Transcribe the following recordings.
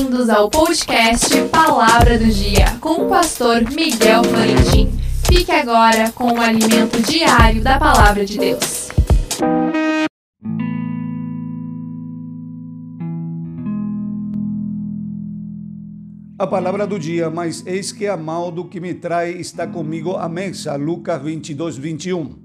Bem-vindos ao podcast Palavra do Dia com o pastor Miguel Florentin. Fique agora com o alimento diário da Palavra de Deus. A palavra do dia, mas eis que a mal do que me trai está comigo à mesa. Lucas 22, 21.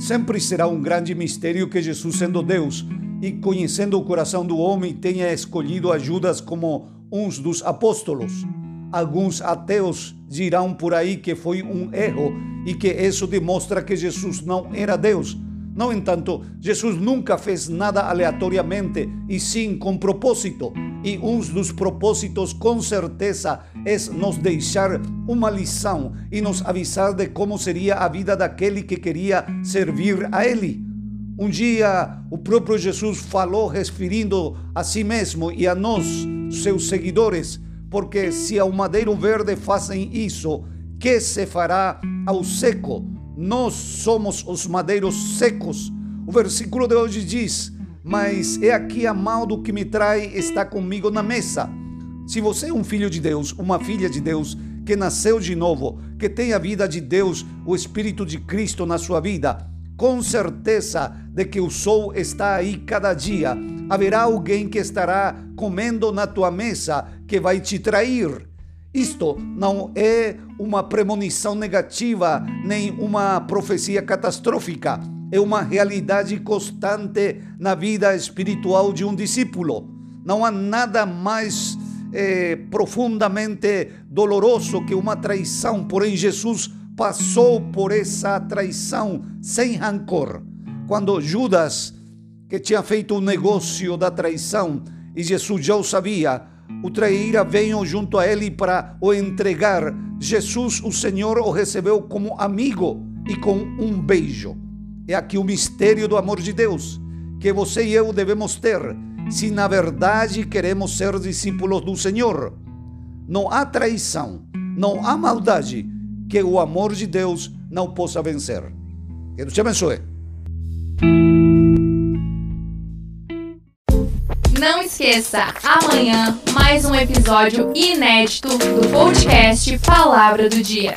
Sempre será um grande mistério que Jesus, sendo Deus, e conhecendo o coração do homem, tenha escolhido a Judas como uns dos apóstolos. Alguns ateus dirão por aí que foi um erro e que isso demonstra que Jesus não era Deus. No entanto, Jesus nunca fez nada aleatoriamente e sim com propósito. E um dos propósitos, com certeza, é nos deixar uma lição e nos avisar de como seria a vida daquele que queria servir a Ele. Um dia o próprio Jesus falou referindo a si mesmo e a nós, seus seguidores, porque se ao madeiro verde fazem isso, que se fará ao seco? Nós somos os madeiros secos. O versículo de hoje diz: Mas é aqui a mal do que me trai está comigo na mesa. Se você é um filho de Deus, uma filha de Deus, que nasceu de novo, que tem a vida de Deus, o Espírito de Cristo na sua vida, com certeza de que o sol está aí cada dia. Haverá alguém que estará comendo na tua mesa que vai te trair. Isto não é uma premonição negativa nem uma profecia catastrófica. É uma realidade constante na vida espiritual de um discípulo. Não há nada mais eh, profundamente doloroso que uma traição, porém, Jesus passou por essa traição sem rancor. Quando Judas, que tinha feito o um negócio da traição, e Jesus já o sabia, o traíra veio junto a ele para o entregar. Jesus, o Senhor, o recebeu como amigo e com um beijo. É aqui o mistério do amor de Deus que você e eu devemos ter, se na verdade queremos ser discípulos do Senhor. Não há traição, não há maldade, que o amor de Deus não possa vencer. Que Deus te abençoe. Não esqueça, amanhã, mais um episódio inédito do podcast Palavra do Dia.